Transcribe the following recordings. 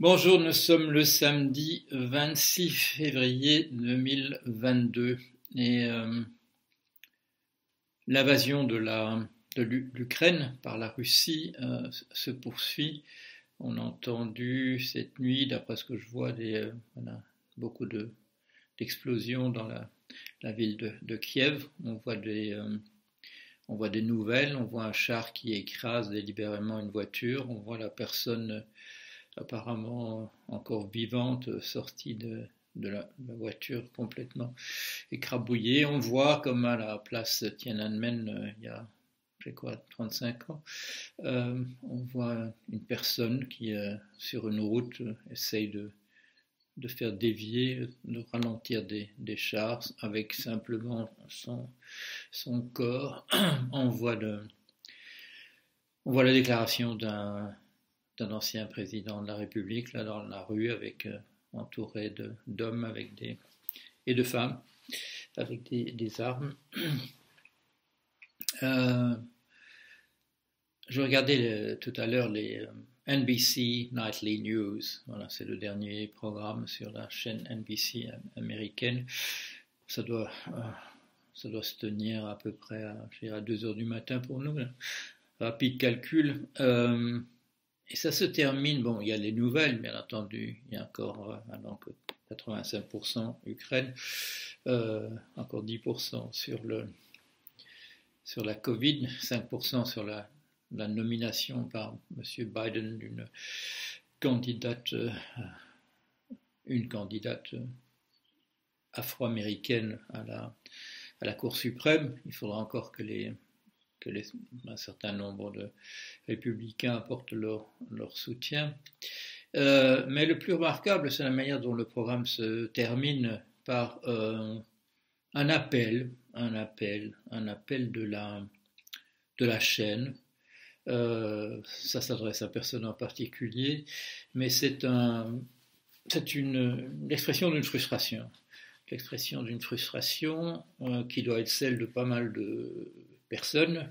Bonjour, nous sommes le samedi 26 février 2022 et euh, l'invasion de l'Ukraine par la Russie euh, se poursuit. On a entendu cette nuit, d'après ce que je vois, euh, beaucoup d'explosions dans la, ville de, Kiev. On voit des nouvelles, on voit un char qui écrase délibérément une voiture, on voit la personne apparemment encore vivante, sortie de, la, voiture complètement écrabouillée. On voit comme à la place Tiananmen, euh, il y a, j'ai quoi, 35 ans, euh, on voit une personne qui, euh, sur une route, essaye de, de faire dévier, de ralentir des, chars avec simplement son, son corps. on voit, de, on voit la déclaration d'un d'un ancien président de la République là dans la rue avec euh, entouré d'hommes et de femmes avec des, armes. Euh, je regardais tout à l'heure les euh, NBC Nightly News. Voilà, c'est le dernier programme sur la chaîne NBC américaine. Ça doit, ça doit se tenir à peu près à, 2 heures du matin pour nous. Rapide calcul. Et ça se termine, bon, il y a les nouvelles, bien entendu, il y a encore euh, 85% Ukraine, euh, encore 10% sur, le, sur la Covid, 5% sur la, la, nomination par M. Biden d'une candidate, euh, une candidate euh, afro-américaine à la, à la Cour suprême. Il faudra encore que les que un certain nombre de républicains apportent leur, soutien. Euh, mais le plus remarquable, c'est la manière dont le programme se termine par euh, un appel, un appel, un appel de la, de la chaîne. Euh, ça s'adresse à personne en particulier, mais c'est un, c'est une l'expression d'une frustration, l'expression d'une frustration qui doit être celle de pas mal de personne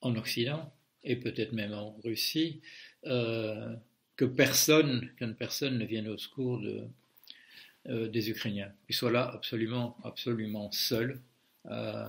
en Occident et peut-être même en Russie euh, que personne, qu'une personne ne vienne au secours de, euh, des Ukrainiens, qu'ils soient là absolument, absolument seuls. Euh.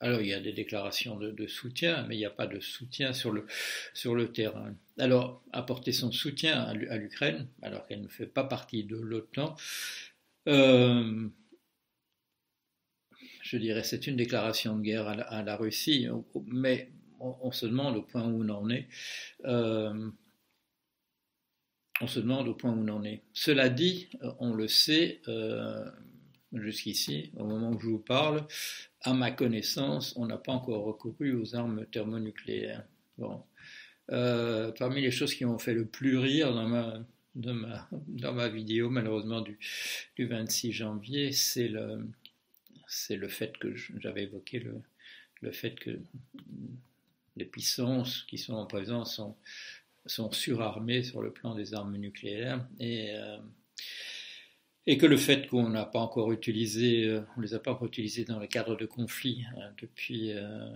Alors il y a des déclarations de, soutien, mais il n'y a pas de soutien sur le, sur le terrain. Alors apporter son soutien à l'Ukraine, alors qu'elle ne fait pas partie de l'OTAN, je dirais, c'est une déclaration de guerre à la, Russie, mais on, se demande au point où on en est. Euh, on se demande au point où on en est. Cela dit, on le sait euh, jusqu'ici, au moment où je vous parle, à ma connaissance, on n'a pas encore recouru aux armes thermonucléaires. Bon. Euh, parmi les choses qui m'ont fait le plus rire dans ma, dans ma, vidéo, malheureusement, du, du 26 janvier, c'est le, c'est le fait que j'avais évoqué le, le, fait que les puissances qui sont en présence sont, sont surarmées sur le plan des armes nucléaires et, euh, et que le fait qu'on n'a pas encore utilisé, euh, on les a pas encore utilisées dans le cadre de conflits hein, depuis euh,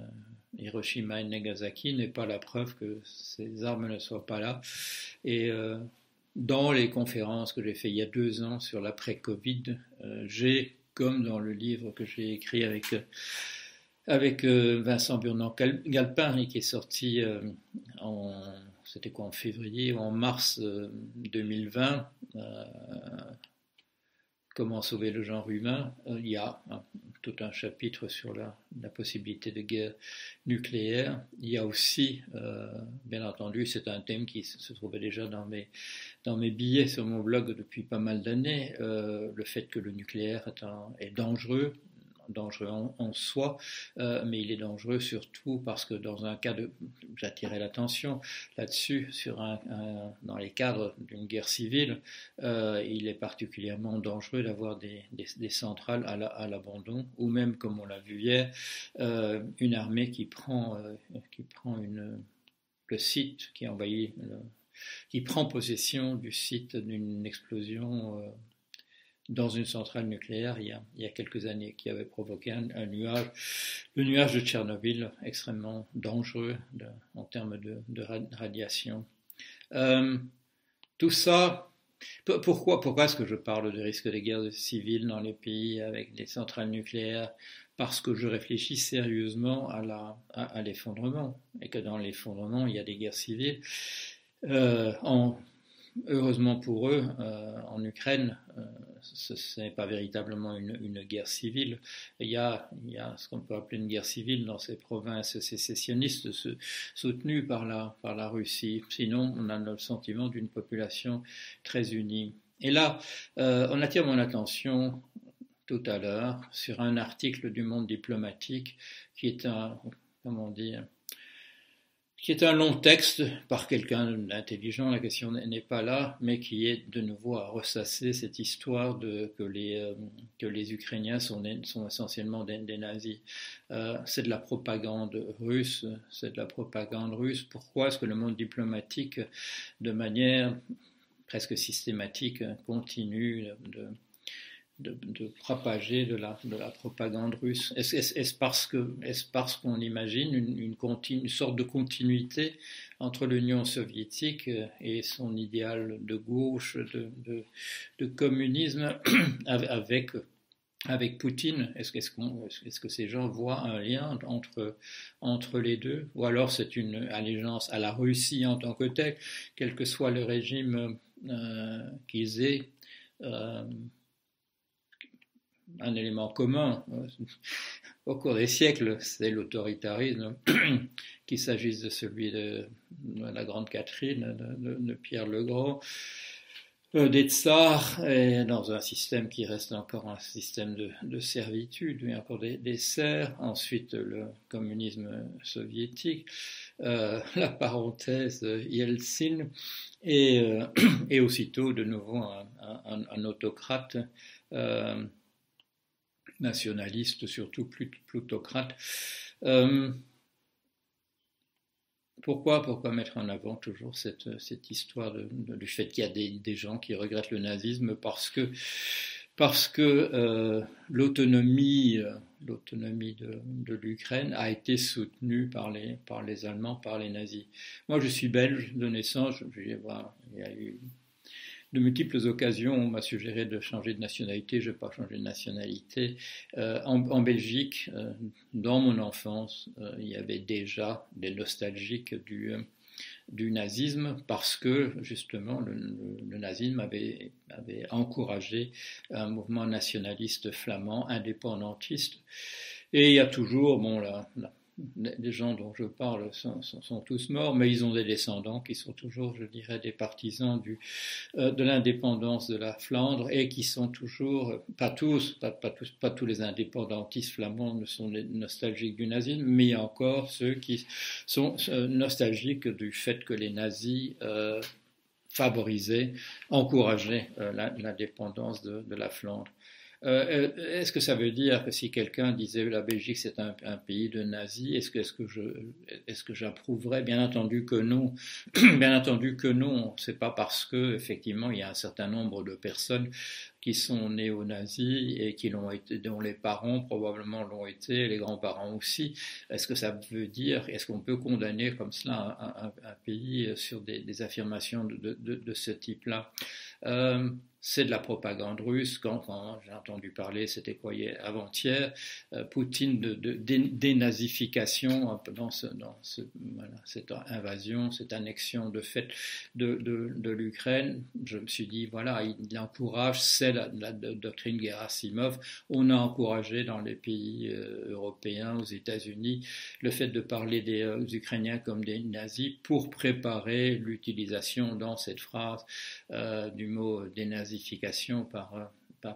Hiroshima et Nagasaki n'est pas la preuve que ces armes ne soient pas là. Et dans les conférences que j'ai fait il y a deux ans sur l'après-Covid, j'ai comme dans le livre que j'ai écrit avec, avec euh, Vincent Burnand-Galpin et qui est sorti euh, en, c'était quoi, en février ou en mars 2020, euh, Comment sauver le genre humain, il y a tout un chapitre sur la, possibilité de guerre nucléaire. Il y a aussi, bien entendu, c'est un thème qui se trouvait déjà dans mes, dans mes billets sur mon blog depuis pas mal d'années, euh, le fait que le nucléaire est dangereux, dangereux en, soi, euh, mais il est dangereux surtout parce que dans un cas de, j'attirais l'attention là-dessus, sur un, dans les cadres d'une guerre civile, euh, il est particulièrement dangereux d'avoir des, centrales à l'abandon, ou même, comme on l'a vu hier, une armée qui prend, qui prend une, le site qui envahit qui prend possession du site d'une explosion euh, dans une centrale nucléaire il y a, quelques années, qui avait provoqué un, nuage, le nuage de Tchernobyl, extrêmement dangereux en termes de, radiation. Euh, tout ça, pourquoi, pourquoi est-ce que je parle du risque des guerres civiles dans les pays avec des centrales nucléaires? Parce que je réfléchis sérieusement à l'effondrement, et que dans l'effondrement, il y a des guerres civiles. Euh, heureusement pour eux, euh, en Ukraine, euh, ce, n'est pas véritablement une, guerre civile. Il y, a, ce qu'on peut appeler une guerre civile dans ces provinces sécessionnistes soutenues par la, par la Russie. Sinon, on a le sentiment d'une population très unie. Et là, euh, on attire mon attention tout à l'heure sur un article du Monde diplomatique qui est un, comment dire, qui est un long texte par quelqu'un d'intelligent, la question n'est pas là, mais qui est de nouveau à ressasser cette histoire de, que, les, euh, que les Ukrainiens sont, sont essentiellement des, nazis. Euh, c'est de la propagande russe, c'est de la propagande russe. Pourquoi est-ce que le monde diplomatique, de manière presque systématique, continue de de, propager de la, de la, propagande russe. Est-ce est est parce qu'on imagine une, une, sorte de continuité entre l'Union soviétique et son idéal de gauche, de, de, de communisme, avec, avec Poutine? Est-ce est est que ces gens voient un lien entre, entre les deux? Ou alors c'est une allégeance à la Russie en tant que telle, quel que soit le régime euh, qu'ils aient euh, un élément commun euh, au cours des siècles, c'est l'autoritarisme, qu'il s'agisse de celui de, la Grande Catherine, de, Pierre le Grand, euh, des tsars, et dans un système qui reste encore un système de, servitude, mais encore des, serfs, ensuite le communisme soviétique, euh, la parenthèse Yeltsin, et aussitôt de nouveau un, autocrate nationaliste, surtout plutocrate. Euh, pourquoi, pourquoi mettre en avant toujours cette, cette histoire du fait qu'il y a des, gens qui regrettent le nazisme parce que, parce que euh, l'autonomie, l'autonomie de, l'Ukraine a été soutenue par les, par les Allemands, par les nazis? Moi, je suis belge de naissance. Il y a eu de multiples occasions, on m'a suggéré de changer de nationalité, je n'ai pas changé de nationalité. Euh, en, Belgique, euh, dans mon enfance, euh, il y avait déjà des nostalgiques du, nazisme parce que justement le, nazisme avait, avait, encouragé un mouvement nationaliste flamand, indépendantiste. Et il y a toujours, bon, la, les gens dont je parle sont, tous morts, mais ils ont des descendants qui sont toujours, je dirais, des partisans euh, de l'indépendance de la Flandre et qui sont toujours, pas tous, pas, tous, pas tous les indépendantistes flamands ne sont nostalgiques du nazisme, mais encore ceux qui sont euh, nostalgiques du fait que les nazis euh, favorisaient, encourageaient l'indépendance de la Flandre. Euh, euh, est-ce que ça veut dire que si quelqu'un disait la Belgique c'est un, pays de nazis, est-ce que, est-ce que je, est-ce que j'approuverais? Bien entendu que non. Bien entendu que non. C'est pas parce que effectivement il y a un certain nombre de personnes qui sont néo-nazis et qui l'ont été, dont les parents probablement l'ont été, les grands-parents aussi. Est-ce que ça veut dire, est-ce qu'on peut condamner comme cela un, pays sur des, affirmations de, de, ce type-là? Euh, c'est de la propagande russe. Quand, j'ai entendu parler, c'était quoi avant-hier, euh, Poutine de, dénazification dans, ce, dans ce, cette invasion, cette annexion de fait de, de, l'Ukraine. Je me suis dit, voilà, il, encourage, c'est la, doctrine Gerasimov. On a encouragé dans les pays euh, européens, aux États-Unis, le fait de parler des euh, Ukrainiens comme des nazis pour préparer l'utilisation dans cette phrase du mot dénazification par, euh,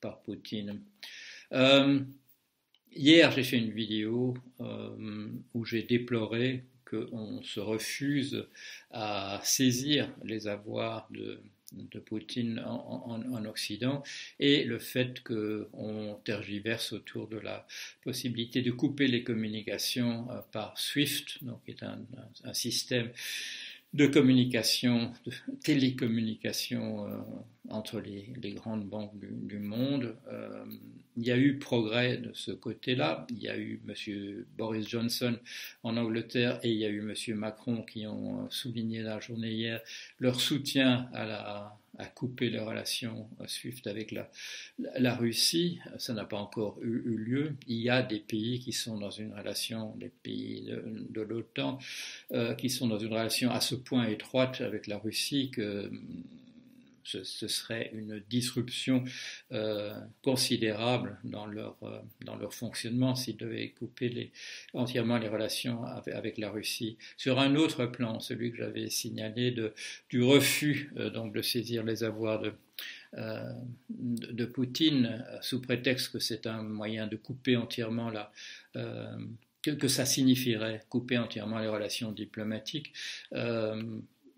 par, Poutine. Euh, hier, j'ai fait une vidéo euh, où j'ai déploré qu'on se refuse à saisir les avoirs de, de Poutine en, en, Occident et le fait qu'on tergiverse autour de la possibilité de couper les communications par SWIFT, donc qui est un, un, système de communication, de télécommunication entre les, grandes banques du, monde. Euh, il y a eu progrès de ce côté-là. Il y a eu M. Boris Johnson en Angleterre et il y a eu M. Macron qui ont souligné la journée hier leur soutien à la, à couper les relations SWIFT avec la, la Russie. Ça n'a pas encore eu, lieu. Il y a des pays qui sont dans une relation, des pays de, l'OTAN, euh, qui sont dans une relation à ce point étroite avec la Russie que ce, serait une disruption euh, considérable dans leur, euh, dans leur fonctionnement s'ils devaient couper entièrement les relations avec, la Russie. Sur un autre plan, celui que j'avais signalé de, du refus euh, donc de saisir les avoirs de, de, Poutine sous prétexte que c'est un moyen de couper entièrement la que, ça signifierait couper entièrement les relations diplomatiques.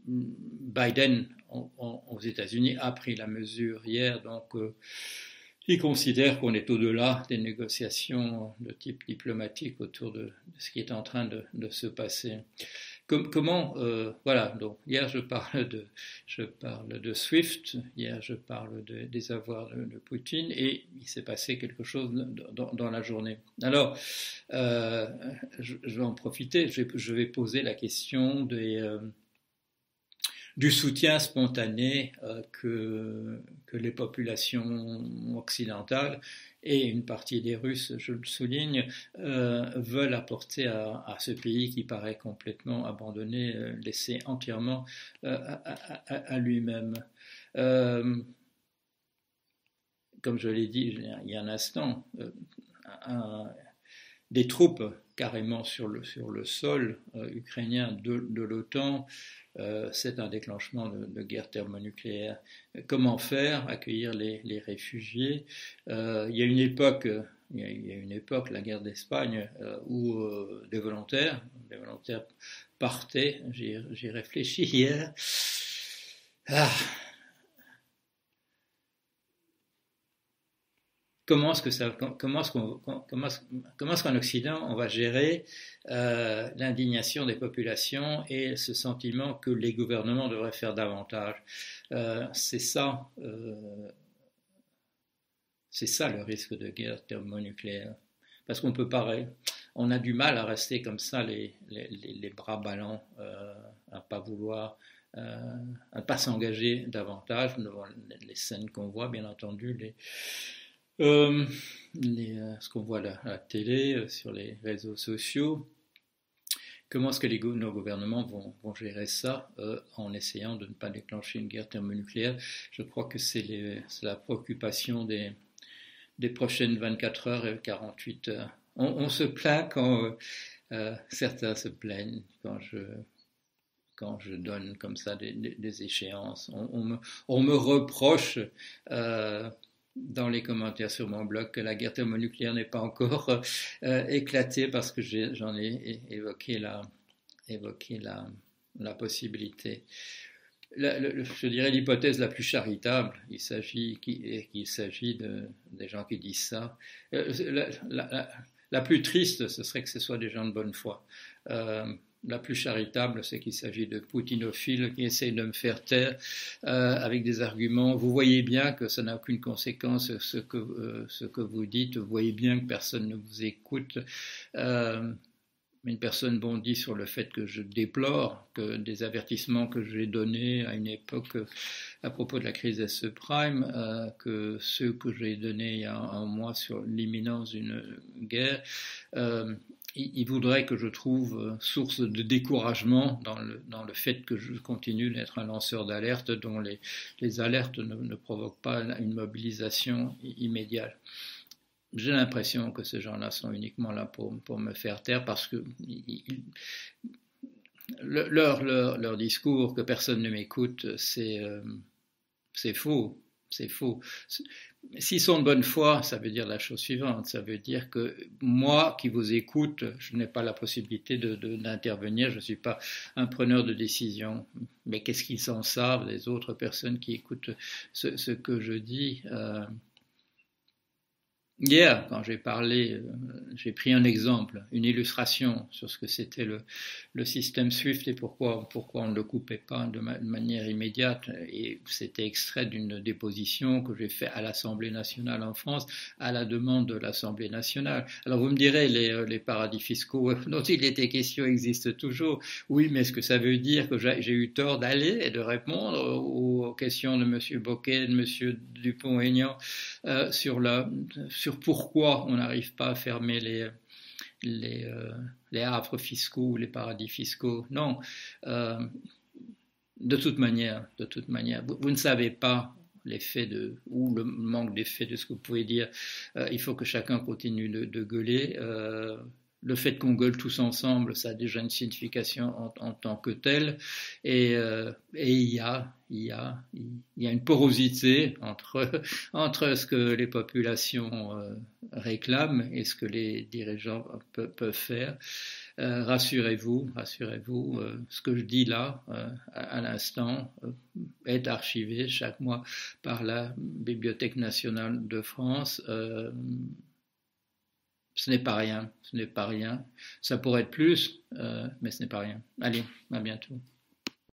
Biden aux États-Unis a pris la mesure hier, donc euh, il considère qu'on est au-delà des négociations de type diplomatique autour de, ce qui est en train de, se passer. comment, euh, voilà, donc hier je parle de, je SWIFT, hier je parle des avoirs de, Poutine, et il s'est passé quelque chose dans, la journée. Alors, euh, je, vais en profiter, je, vais poser la question des du soutien spontané euh, que, les populations occidentales et une partie des Russes, je le souligne, euh, veulent apporter à, ce pays qui paraît complètement abandonné, euh, laissé entièrement à, lui-même. comme je l'ai dit il y a un instant, des troupes carrément sur le, sur le sol ukrainien de l'OTAN euh, c'est un déclenchement de, guerre thermonucléaire. Comment faire Accueillir les, réfugiés? Euh, Il y a une époque, il y a, une époque, la guerre d'Espagne, euh, où des volontaires, des volontaires partaient. J'y réfléchis hier. Ah, comment est-ce que ça, comment qu'on, comment, qu'en Occident on va gérer euh, l'indignation des populations et ce sentiment que les gouvernements devraient faire davantage? Euh, c'est ça, euh, c'est ça le risque de guerre thermonucléaire, parce qu'on peut on a du mal à rester comme ça les, les, les bras ballants, à pas vouloir. à ne pas s'engager davantage devant les scènes qu'on voit, bien entendu, les, euh, euh, ce qu'on voit à la, télé, euh, sur les réseaux sociaux. Comment est-ce que nos gouvernements vont, gérer ça en essayant de ne pas déclencher une guerre thermonucléaire? Je crois que c'est la préoccupation des, des prochaines 24 heures et 48 heures. On, se plaint quand certains se plaignent quand je donne comme ça des, échéances. On, me, reproche dans les commentaires sur mon blog que la guerre thermonucléaire n'est pas encore euh, éclatée parce que j'en ai, évoqué la, possibilité. je dirais l'hypothèse la plus charitable, il s'agit qu'il s'agit de, des gens qui disent ça. Euh, la, plus triste, ce serait que ce soit des gens de bonne foi. Euh, la plus charitable, c'est qu'il s'agit de poutinophiles qui essayent de me faire taire euh, avec des arguments. Vous voyez bien que ça n'a aucune conséquence ce que, euh, ce que vous dites. Vous voyez bien que personne ne vous écoute. Euh, une personne bondit sur le fait que je déplore que des avertissements que j'ai donnés à une époque à propos de la crise des subprimes, que ceux que j'ai donnés il y a un mois sur l'imminence d'une guerre, il, voudrait que je trouve euh, source de découragement dans le, dans le fait que je continue d'être un lanceur d'alerte dont les, les alertes ne, provoquent pas une mobilisation immédiate. J'ai l'impression que ces gens-là sont uniquement là pour, pour, me faire taire parce que leur, leur, leur, discours que personne ne m'écoute, c'est euh, faux. C'est faux. S'ils sont de bonne foi, ça veut dire la chose suivante. Ça veut dire que moi qui vous écoute, je n'ai pas la possibilité d'intervenir. Je ne suis pas un preneur de décision. Mais qu'est-ce qu'ils en savent, les autres personnes qui écoutent ce, que je dis euh, Hier, quand j'ai parlé, euh, j'ai pris un exemple, une illustration sur ce que c'était le, système SWIFT et pourquoi, pourquoi on ne le coupait pas de, manière immédiate. Et c'était extrait d'une déposition que j'ai faite à l'Assemblée nationale en France à la demande de l'Assemblée nationale. Alors vous me direz, les, euh, paradis fiscaux dont il était question existent toujours. Oui, mais est-ce que ça veut dire que j'ai eu tort d'aller et de répondre aux, questions de M. Boquet, de M. Dupont-Aignan euh, sur la pourquoi on n'arrive pas à fermer les, les, euh, les, havres fiscaux ou les paradis fiscaux. Non, euh, de toute manière, de toute manière, vous, ne savez pas l'effet de ou le manque d'effet de ce que vous pouvez dire. Euh, il faut que chacun continue de gueuler le fait qu'on gueule tous ensemble, ça a déjà une signification en, tant que telle. Et, euh, et il, y a, il, y a, il y a une porosité entre, entre ce que les populations euh, réclament et ce que les dirigeants peuvent faire. Euh, rassurez-vous, rassurez-vous, euh, ce que je dis là, à l'instant, est archivé chaque mois par la Bibliothèque nationale de France ce n'est pas rien, ce n'est pas rien. Ça pourrait être plus, euh, mais ce n'est pas rien. Allez, à bientôt.